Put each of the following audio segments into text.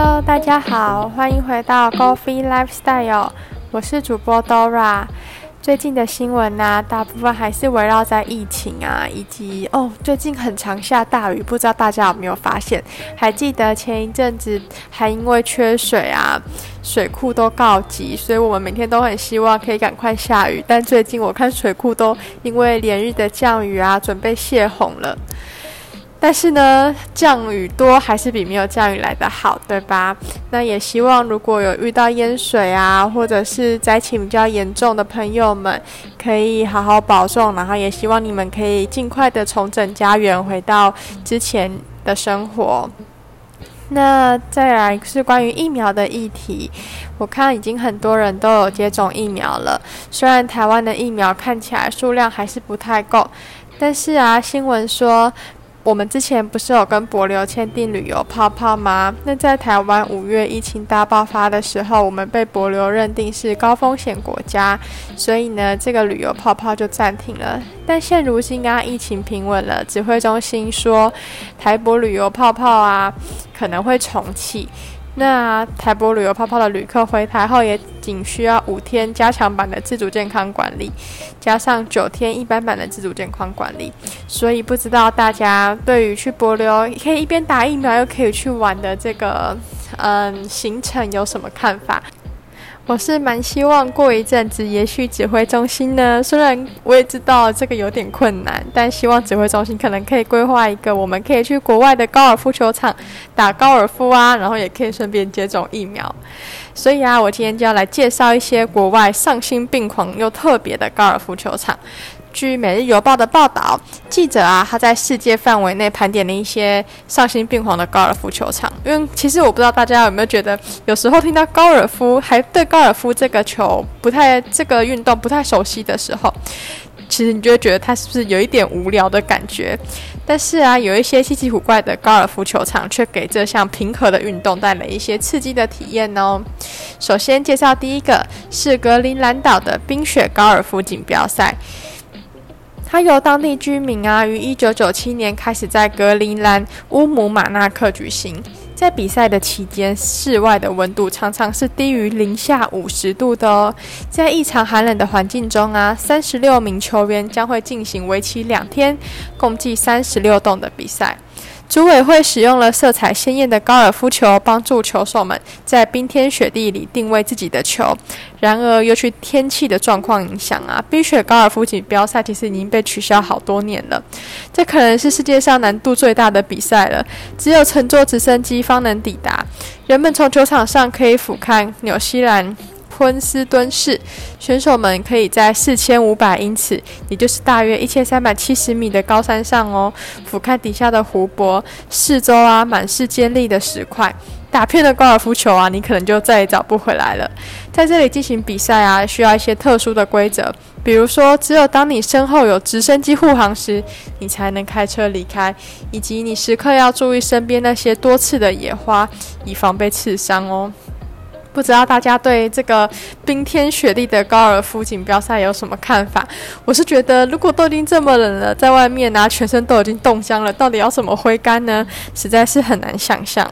Hello，大家好，欢迎回到 Go Free Lifestyle，我是主播 Dora。最近的新闻呢，大部分还是围绕在疫情啊，以及哦，最近很常下大雨，不知道大家有没有发现？还记得前一阵子还因为缺水啊，水库都告急，所以我们每天都很希望可以赶快下雨。但最近我看水库都因为连日的降雨啊，准备泄洪了。但是呢，降雨多还是比没有降雨来的好，对吧？那也希望如果有遇到淹水啊，或者是灾情比较严重的朋友们，可以好好保重，然后也希望你们可以尽快的重整家园，回到之前的生活。那再来是关于疫苗的议题，我看已经很多人都有接种疫苗了，虽然台湾的疫苗看起来数量还是不太够，但是啊，新闻说。我们之前不是有跟博流签订旅游泡泡吗？那在台湾五月疫情大爆发的时候，我们被博流认定是高风险国家，所以呢，这个旅游泡泡就暂停了。但现如今啊，疫情平稳了，指挥中心说台博旅游泡泡啊可能会重启。那台博旅游泡泡的旅客回台后，也仅需要五天加强版的自主健康管理，加上九天一般版的自主健康管理。所以不知道大家对于去博流可以一边打疫苗又可以去玩的这个嗯行程有什么看法？我是蛮希望过一阵子，也许指挥中心呢，虽然我也知道这个有点困难，但希望指挥中心可能可以规划一个，我们可以去国外的高尔夫球场打高尔夫啊，然后也可以顺便接种疫苗。所以啊，我今天就要来介绍一些国外丧心病狂又特别的高尔夫球场。据《每日邮报》的报道，记者啊，他在世界范围内盘点了一些丧心病狂的高尔夫球场。因为其实我不知道大家有没有觉得，有时候听到高尔夫，还对高尔夫这个球不太、这个运动不太熟悉的时候，其实你就会觉得它是不是有一点无聊的感觉？但是啊，有一些稀奇古怪的高尔夫球场，却给这项平和的运动带来一些刺激的体验哦。首先介绍第一个是格陵兰岛的冰雪高尔夫锦标赛。它由当地居民啊，于一九九七年开始在格陵兰乌姆马纳克举行。在比赛的期间，室外的温度常常是低于零下五十度的哦。在异常寒冷的环境中啊，三十六名球员将会进行为期两天、共计三十六洞的比赛。组委会使用了色彩鲜艳的高尔夫球，帮助球手们在冰天雪地里定位自己的球。然而，由于天气的状况影响啊，冰雪高尔夫锦标赛其实已经被取消好多年了。这可能是世界上难度最大的比赛了，只有乘坐直升机方能抵达。人们从球场上可以俯瞰纽西兰。昆斯敦市选手们可以在四千五百英尺，也就是大约一千三百七十米的高山上哦，俯瞰底下的湖泊，四周啊满是尖利的石块，打偏的高尔夫球啊，你可能就再也找不回来了。在这里进行比赛啊，需要一些特殊的规则，比如说，只有当你身后有直升机护航时，你才能开车离开，以及你时刻要注意身边那些多刺的野花，以防被刺伤哦。不知道大家对这个冰天雪地的高尔夫锦标赛有什么看法？我是觉得，如果都已经这么冷了，在外面啊，全身都已经冻僵了，到底要怎么挥杆呢？实在是很难想象。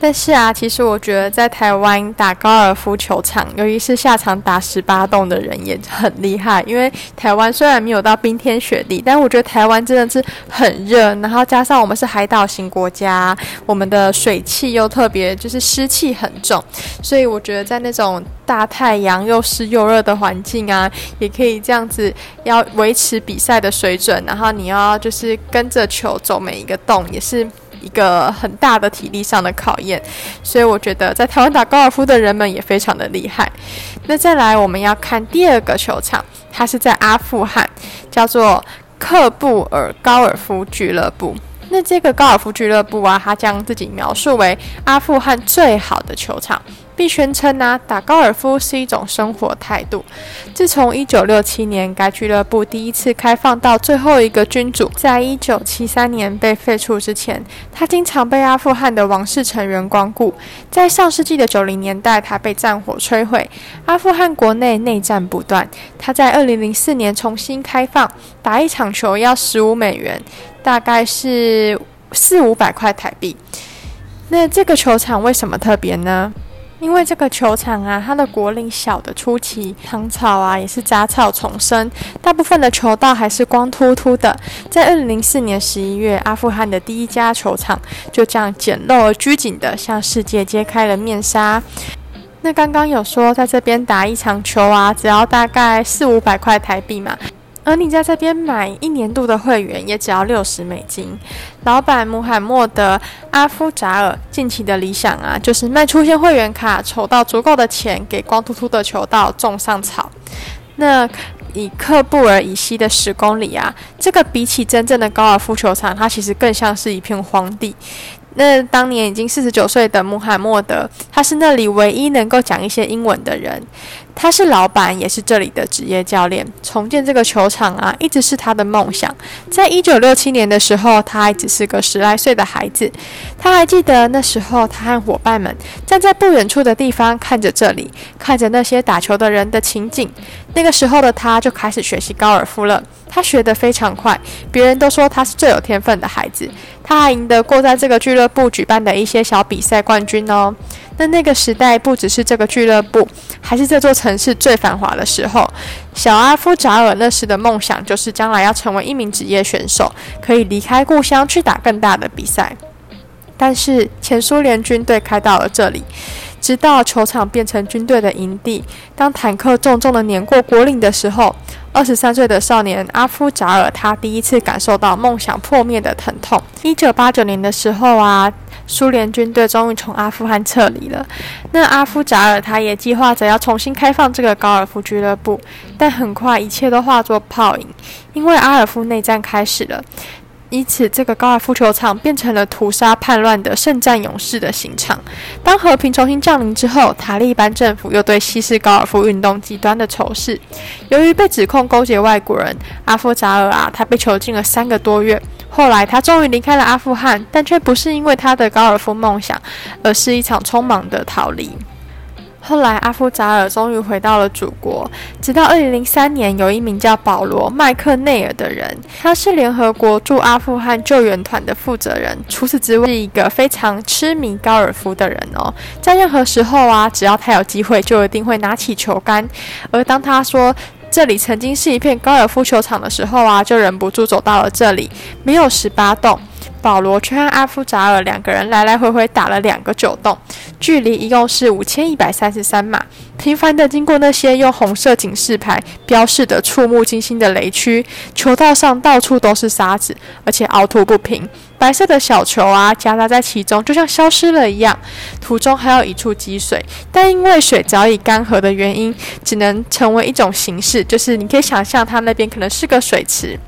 但是啊，其实我觉得在台湾打高尔夫球场，尤其是下场打十八洞的人也很厉害。因为台湾虽然没有到冰天雪地，但我觉得台湾真的是很热。然后加上我们是海岛型国家，我们的水汽又特别就是湿气很重，所以我觉得在那种大太阳又湿又热的环境啊，也可以这样子要维持比赛的水准。然后你要就是跟着球走每一个洞，也是。一个很大的体力上的考验，所以我觉得在台湾打高尔夫的人们也非常的厉害。那再来，我们要看第二个球场，它是在阿富汗，叫做克布尔高尔夫俱乐部。那这个高尔夫俱乐部啊，它将自己描述为阿富汗最好的球场。并宣称呢，打高尔夫是一种生活态度。自从1967年该俱乐部第一次开放到最后一个君主在1973年被废除之前，他经常被阿富汗的王室成员光顾。在上世纪的90年代，他被战火摧毁。阿富汗国内内战不断。他在2004年重新开放，打一场球要15美元，大概是四五百块台币。那这个球场为什么特别呢？因为这个球场啊，它的果岭小的出奇，唐草啊也是杂草丛生，大部分的球道还是光秃秃的。在二零零四年十一月，阿富汗的第一家球场就这样简陋而拘谨的向世界揭开了面纱。那刚刚有说，在这边打一场球啊，只要大概四五百块台币嘛。而你在这边买一年度的会员也只要六十美金。老板穆罕默德·阿夫扎尔近期的理想啊，就是卖出些会员卡，筹到足够的钱，给光秃秃的球道种上草。那以克布尔以西的十公里啊，这个比起真正的高尔夫球场，它其实更像是一片荒地。那当年已经四十九岁的穆罕默德，他是那里唯一能够讲一些英文的人。他是老板，也是这里的职业教练。重建这个球场啊，一直是他的梦想。在一九六七年的时候，他还只是个十来岁的孩子。他还记得那时候，他和伙伴们站在不远处的地方，看着这里，看着那些打球的人的情景。那个时候的他就开始学习高尔夫了。他学得非常快，别人都说他是最有天分的孩子。他还赢得过在这个俱乐部举办的一些小比赛冠军哦。那那个时代不只是这个俱乐部，还是这座城市最繁华的时候。小阿夫扎尔那时的梦想就是将来要成为一名职业选手，可以离开故乡去打更大的比赛。但是前苏联军队开到了这里，直到球场变成军队的营地。当坦克重重的碾过国岭的时候，二十三岁的少年阿夫扎尔他第一次感受到梦想破灭的疼痛。一九八九年的时候啊。苏联军队终于从阿富汗撤离了。那阿夫扎尔他也计划着要重新开放这个高尔夫俱乐部，但很快一切都化作泡影，因为阿尔夫内战开始了。因此，这个高尔夫球场变成了屠杀叛乱的圣战勇士的刑场。当和平重新降临之后，塔利班政府又对西式高尔夫运动极端的仇视。由于被指控勾结外国人，阿夫扎尔啊，他被囚禁了三个多月。后来，他终于离开了阿富汗，但却不是因为他的高尔夫梦想，而是一场匆忙的逃离。后来，阿夫扎尔终于回到了祖国。直到二零零三年，有一名叫保罗·麦克内尔的人，他是联合国驻阿富汗救援团的负责人。除此之外，是一个非常痴迷高尔夫的人哦。在任何时候啊，只要他有机会，就一定会拿起球杆。而当他说，这里曾经是一片高尔夫球场的时候啊，就忍不住走到了这里。没有十八洞，保罗却和阿夫扎尔两个人来来回回打了两个九洞，距离一共是五千一百三十三码。频繁地经过那些用红色警示牌标示的触目惊心的雷区，球道上到处都是沙子，而且凹凸不平。白色的小球啊，夹杂在其中，就像消失了一样。途中还有一处积水，但因为水早已干涸的原因，只能成为一种形式，就是你可以想象它那边可能是个水池。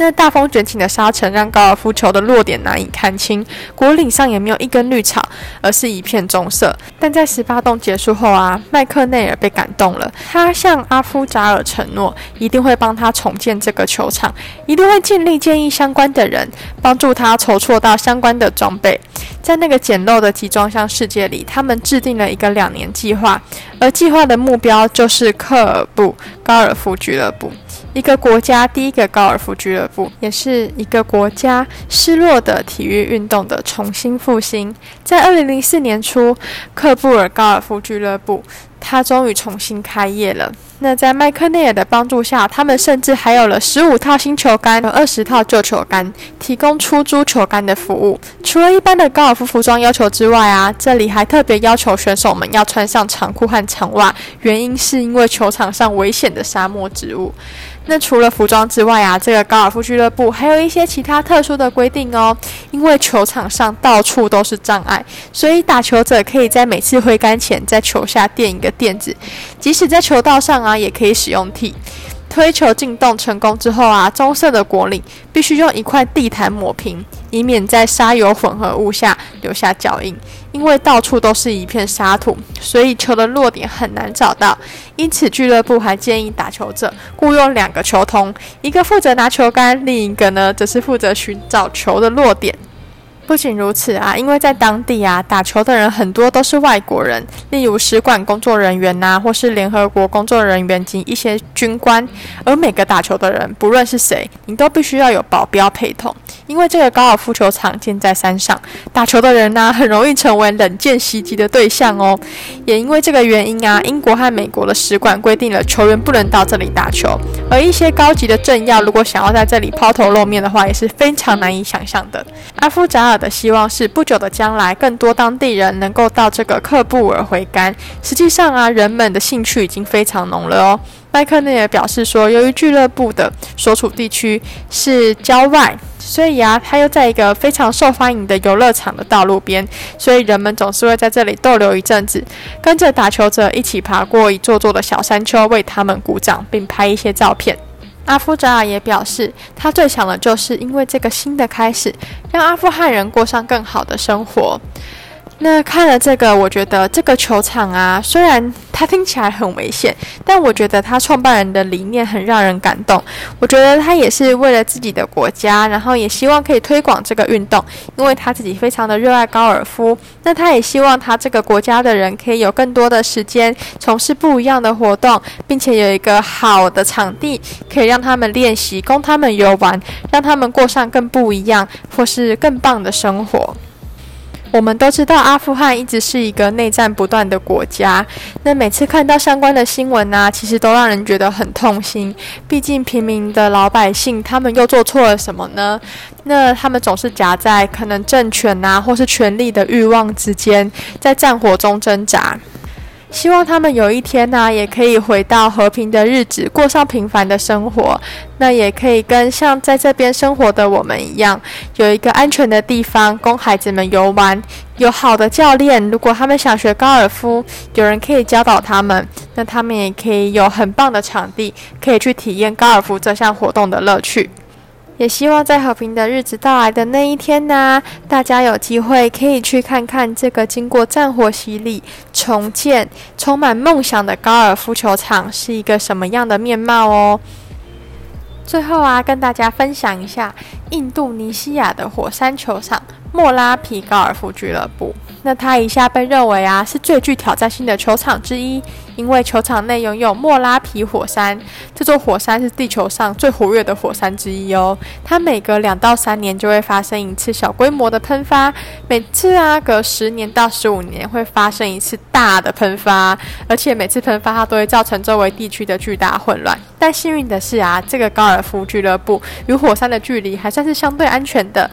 那大风卷起的沙尘让高尔夫球的落点难以看清，果岭上也没有一根绿草，而是一片棕色。但在十八洞结束后啊，麦克内尔被感动了，他向阿夫扎尔承诺，一定会帮他重建这个球场，一定会尽力建议相关的人帮助他筹措到相关的装备。在那个简陋的集装箱世界里，他们制定了一个两年计划，而计划的目标就是科尔布高尔夫俱乐部。一个国家第一个高尔夫俱乐部，也是一个国家失落的体育运动的重新复兴。在二零零四年初，克布尔高尔夫俱乐部，他终于重新开业了。那在麦克内尔的帮助下，他们甚至还有了十五套新球杆和二十套旧球杆，提供出租球杆的服务。除了一般的高尔夫服装要求之外啊，这里还特别要求选手们要穿上长裤和长袜，原因是因为球场上危险的沙漠植物。那除了服装之外啊，这个高尔夫俱乐部还有一些其他特殊的规定哦。因为球场上到处都是障碍，所以打球者可以在每次挥杆前在球下垫一个垫子，即使在球道上啊，也可以使用替。推球进洞成功之后啊，棕色的果岭必须用一块地毯抹平，以免在沙油混合物下留下脚印。因为到处都是一片沙土，所以球的落点很难找到。因此，俱乐部还建议打球者雇佣两个球童，一个负责拿球杆，另一个呢则是负责寻找球的落点。不仅如此啊，因为在当地啊，打球的人很多都是外国人，例如使馆工作人员呐，或是联合国工作人员及一些军官。而每个打球的人，不论是谁，你都必须要有保镖陪同，因为这个高尔夫球场建在山上，打球的人呢，很容易成为冷箭袭击的对象哦。也因为这个原因啊，英国和美国的使馆规定了球员不能到这里打球，而一些高级的政要如果想要在这里抛头露面的话，也是非常难以想象的。阿夫扎尔。的希望是不久的将来，更多当地人能够到这个克布尔回甘。实际上啊，人们的兴趣已经非常浓了哦。麦克内也表示说，由于俱乐部的所处地区是郊外，所以啊，他又在一个非常受欢迎的游乐场的道路边，所以人们总是会在这里逗留一阵子，跟着打球者一起爬过一座座的小山丘，为他们鼓掌，并拍一些照片。阿夫扎尔也表示，他最想的就是因为这个新的开始，让阿富汗人过上更好的生活。那看了这个，我觉得这个球场啊，虽然它听起来很危险，但我觉得他创办人的理念很让人感动。我觉得他也是为了自己的国家，然后也希望可以推广这个运动，因为他自己非常的热爱高尔夫。那他也希望他这个国家的人可以有更多的时间从事不一样的活动，并且有一个好的场地可以让他们练习，供他们游玩，让他们过上更不一样或是更棒的生活。我们都知道，阿富汗一直是一个内战不断的国家。那每次看到相关的新闻呢，其实都让人觉得很痛心。毕竟平民的老百姓，他们又做错了什么呢？那他们总是夹在可能政权呐，或是权力的欲望之间，在战火中挣扎。希望他们有一天呢，也可以回到和平的日子，过上平凡的生活。那也可以跟像在这边生活的我们一样，有一个安全的地方供孩子们游玩，有好的教练。如果他们想学高尔夫，有人可以教导他们。那他们也可以有很棒的场地，可以去体验高尔夫这项活动的乐趣。也希望在和平的日子到来的那一天呢，大家有机会可以去看看这个经过战火洗礼、重建、充满梦想的高尔夫球场是一个什么样的面貌哦。最后啊，跟大家分享一下印度尼西亚的火山球场莫拉皮高尔夫俱乐部。那它一下被认为啊是最具挑战性的球场之一，因为球场内拥有莫拉皮火山，这座火山是地球上最活跃的火山之一哦。它每隔两到三年就会发生一次小规模的喷发，每次啊隔十年到十五年会发生一次大的喷发，而且每次喷发它都会造成周围地区的巨大混乱。但幸运的是啊，这个高尔夫俱乐部与火山的距离还算是相对安全的。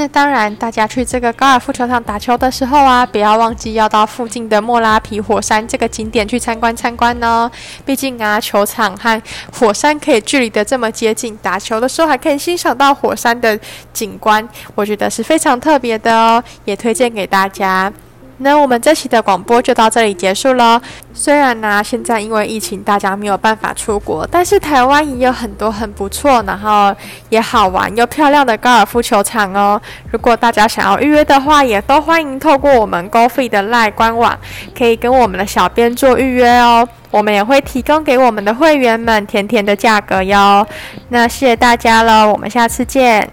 那当然，大家去这个高尔夫球场打球的时候啊，不要忘记要到附近的莫拉皮火山这个景点去参观参观哦。毕竟啊，球场和火山可以距离的这么接近，打球的时候还可以欣赏到火山的景观，我觉得是非常特别的哦，也推荐给大家。那我们这期的广播就到这里结束了。虽然呢，现在因为疫情，大家没有办法出国，但是台湾也有很多很不错，然后也好玩又漂亮的高尔夫球场哦。如果大家想要预约的话，也都欢迎透过我们 g o f 的赖官网，可以跟我们的小编做预约哦。我们也会提供给我们的会员们甜甜的价格哟。那谢谢大家了，我们下次见。